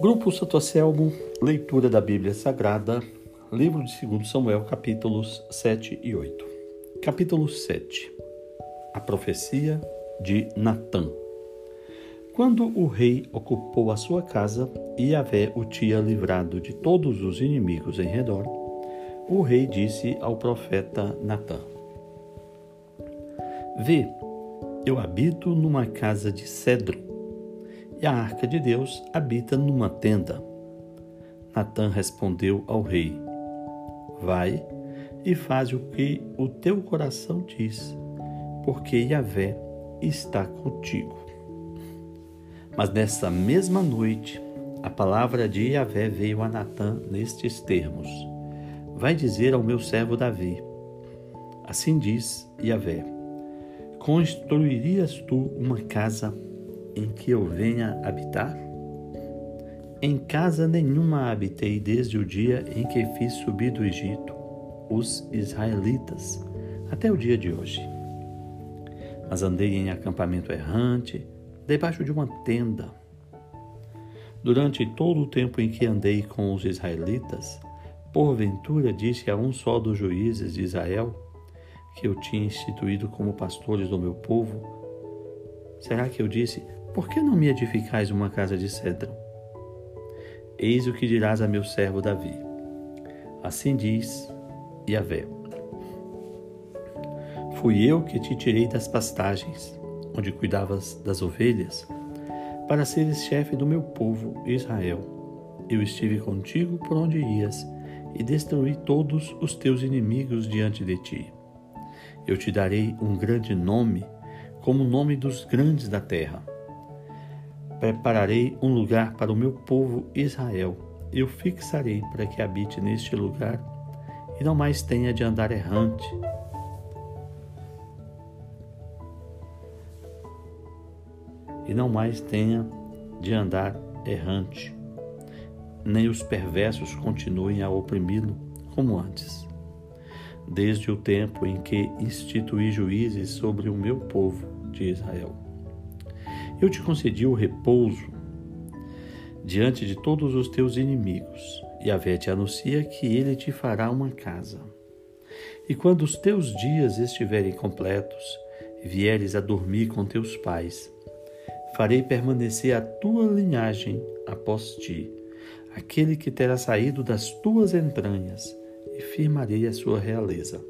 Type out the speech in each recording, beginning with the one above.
Grupo Santo Anselmo, leitura da Bíblia Sagrada, livro de 2 Samuel, capítulos 7 e 8. Capítulo 7 A profecia de Natã. Quando o rei ocupou a sua casa e Yahvé o tinha livrado de todos os inimigos em redor, o rei disse ao profeta Natã: Vê, eu habito numa casa de cedro e a arca de Deus habita numa tenda. Natã respondeu ao rei: Vai e faz o que o teu coração diz, porque Yahvé está contigo. Mas nessa mesma noite, a palavra de Yahvé veio a Natã nestes termos: Vai dizer ao meu servo Davi: Assim diz Yahvé: Construirias tu uma casa em que eu venha habitar? Em casa nenhuma habitei desde o dia em que fiz subir do Egito os israelitas até o dia de hoje. Mas andei em acampamento errante, debaixo de uma tenda. Durante todo o tempo em que andei com os israelitas, porventura disse a um só dos juízes de Israel, que eu tinha instituído como pastores do meu povo, será que eu disse, por que não me edificais uma casa de cedro? Eis o que dirás a meu servo Davi. Assim diz Yahvé. Fui eu que te tirei das pastagens, onde cuidavas das ovelhas, para seres chefe do meu povo Israel. Eu estive contigo por onde ias e destruí todos os teus inimigos diante de ti. Eu te darei um grande nome, como o nome dos grandes da terra Prepararei um lugar para o meu povo Israel. Eu fixarei para que habite neste lugar e não mais tenha de andar errante. E não mais tenha de andar errante, nem os perversos continuem a oprimi-lo como antes. Desde o tempo em que instituí juízes sobre o meu povo de Israel. Eu te concedi o repouso diante de todos os teus inimigos. E a te anuncia que ele te fará uma casa. E quando os teus dias estiverem completos, vieres a dormir com teus pais, farei permanecer a tua linhagem após ti, aquele que terá saído das tuas entranhas, e firmarei a sua realeza.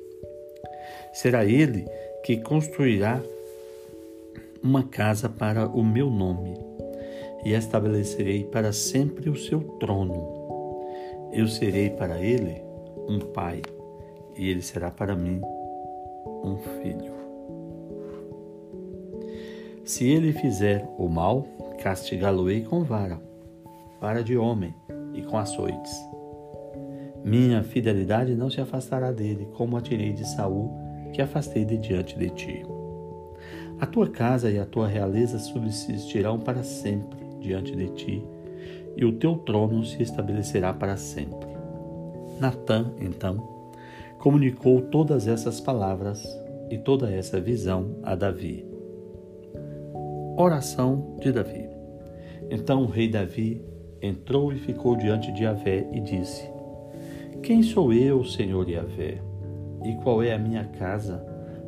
Será ele que construirá uma casa para o meu nome, e estabelecerei para sempre o seu trono. Eu serei para ele um pai, e ele será para mim um filho. Se ele fizer o mal, castigá-lo-ei com vara, vara de homem e com açoites. Minha fidelidade não se afastará dele, como a tirei de Saul, que afastei de diante de ti. A tua casa e a tua realeza subsistirão para sempre diante de ti, e o teu trono se estabelecerá para sempre. Natã, então, comunicou todas essas palavras e toda essa visão a Davi. Oração de Davi. Então o rei Davi entrou e ficou diante de Yahvé e disse: Quem sou eu, Senhor Yahvé? E qual é a minha casa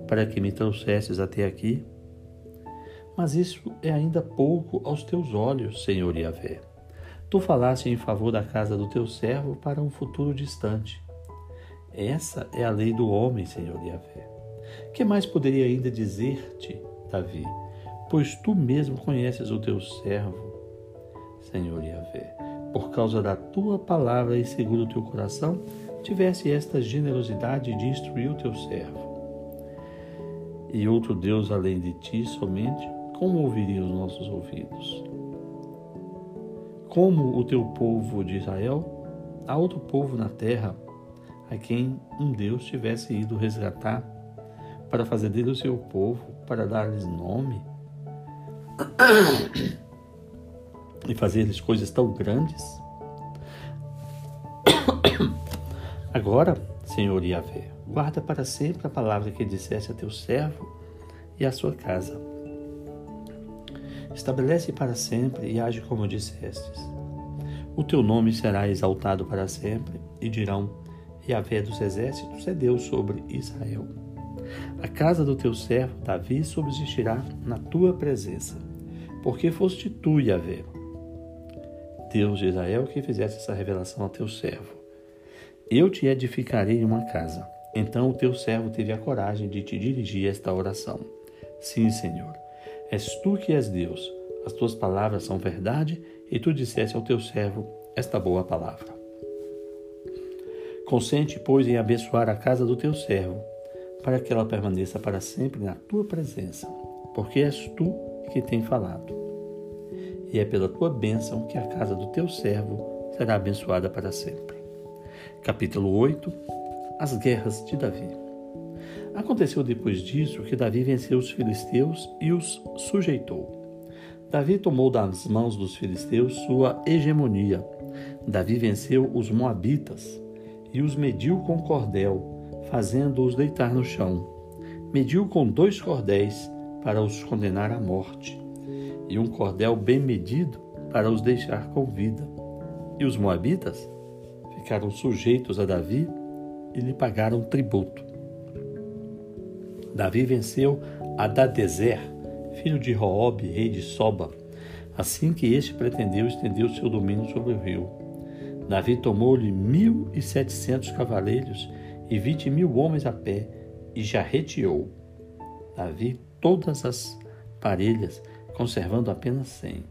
para que me trouxesses até aqui? Mas isso é ainda pouco aos teus olhos, Senhor Yahvé. Tu falaste em favor da casa do teu servo para um futuro distante. Essa é a lei do homem, Senhor Yahvé. Que mais poderia ainda dizer-te, Davi? Pois tu mesmo conheces o teu servo, Senhor Yahvé. Por causa da tua palavra e segundo o teu coração, tivesse esta generosidade de instruir o teu servo. E outro Deus além de ti somente, como ouviriam os nossos ouvidos? Como o teu povo de Israel, há outro povo na terra a quem um Deus tivesse ido resgatar para fazer dele o seu povo, para dar-lhes nome e fazer-lhes coisas tão grandes? Agora, Senhor Yahvé, guarda para sempre a palavra que disseste a teu servo e a sua casa Estabelece para sempre e age como dissestes. O teu nome será exaltado para sempre, e dirão: Yahvé dos exércitos é Deus sobre Israel. A casa do teu servo Davi subsistirá na tua presença, porque foste tu, Yahvé, Deus de Israel, que fizesse essa revelação ao teu servo. Eu te edificarei uma casa. Então o teu servo teve a coragem de te dirigir esta oração. Sim, Senhor, és tu que és Deus. As tuas palavras são verdade, e tu disseste ao teu servo esta boa palavra. Consente, pois, em abençoar a casa do teu servo, para que ela permaneça para sempre na tua presença, porque és tu que tem falado. E é pela tua bênção que a casa do teu servo será abençoada para sempre. Capítulo 8 As guerras de Davi. Aconteceu depois disso que Davi venceu os filisteus e os sujeitou. Davi tomou das mãos dos filisteus sua hegemonia. Davi venceu os moabitas e os mediu com cordel, fazendo-os deitar no chão. Mediu com dois cordéis para os condenar à morte, e um cordel bem medido para os deixar com vida. E os moabitas ficaram sujeitos a Davi e lhe pagaram tributo. Davi venceu Adadezer, filho de Roob, rei de Soba, assim que este pretendeu estender o seu domínio sobre o rio. Davi tomou-lhe mil e setecentos cavaleiros e vinte mil homens a pé, e já reteou. Davi todas as parelhas, conservando apenas cem.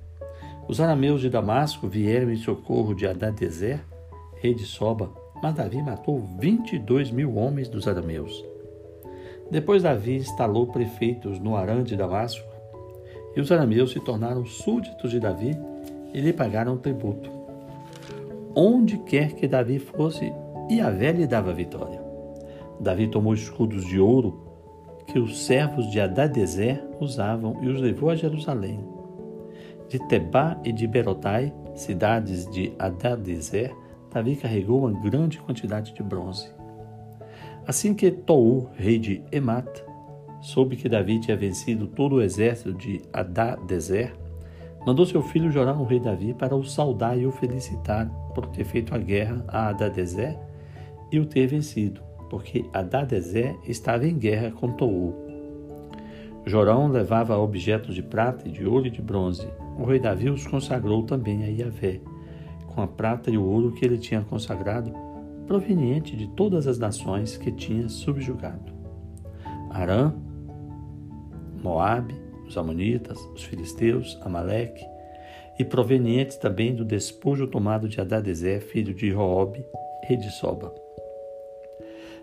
Os arameus de Damasco vieram em socorro de Adadezer, rei de Soba, mas Davi matou vinte e dois mil homens dos arameus. Depois Davi instalou prefeitos no Arã de Damasco, e os arameus se tornaram súditos de Davi e lhe pagaram tributo onde quer que Davi fosse, Yahvé lhe dava vitória. Davi tomou escudos de ouro que os servos de Adadezer usavam e os levou a Jerusalém. De Tebá e de Berotai, cidades de Adadezer, Davi carregou uma grande quantidade de bronze. Assim que Tou, rei de Emat, soube que Davi tinha vencido todo o exército de Adadezer, mandou seu filho Jorão, o rei Davi, para o saudar e o felicitar por ter feito a guerra a Adadezé e o ter vencido, porque Adadezé estava em guerra com Tou. Jorão levava objetos de prata e de ouro e de bronze. O rei Davi os consagrou também a Iavé, com a prata e o ouro que ele tinha consagrado, proveniente de todas as nações que tinha subjugado. Arã, Moabe, os Amonitas, os Filisteus, Amaleque, e provenientes também do despojo tomado de Adadezer, filho de Roob, rei de Soba.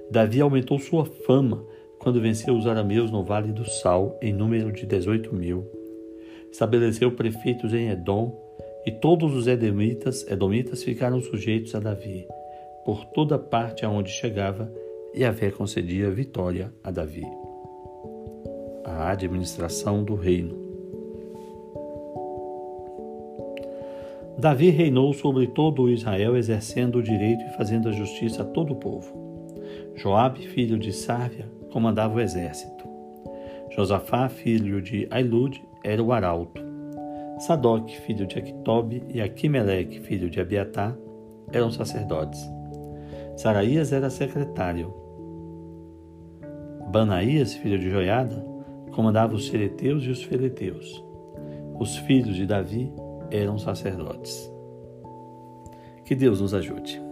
Davi aumentou sua fama quando venceu os arameus no Vale do Sal, em número de 18 mil. Estabeleceu prefeitos em Edom, e todos os edomitas, edomitas ficaram sujeitos a Davi. Por toda parte aonde chegava, e Yahvé concedia vitória a Davi a administração do reino. Davi reinou sobre todo o Israel, exercendo o direito e fazendo a justiça a todo o povo. Joabe, filho de Sárvia, comandava o exército. Josafá, filho de Ailud, era o arauto. Sadoc, filho de Aquitobe, e Aquimeleque, filho de Abiatar, eram sacerdotes. Saraías era secretário. Banaías, filho de Joiada, comandava os xereteus e os feleteus. Os filhos de Davi eram sacerdotes. Que Deus nos ajude.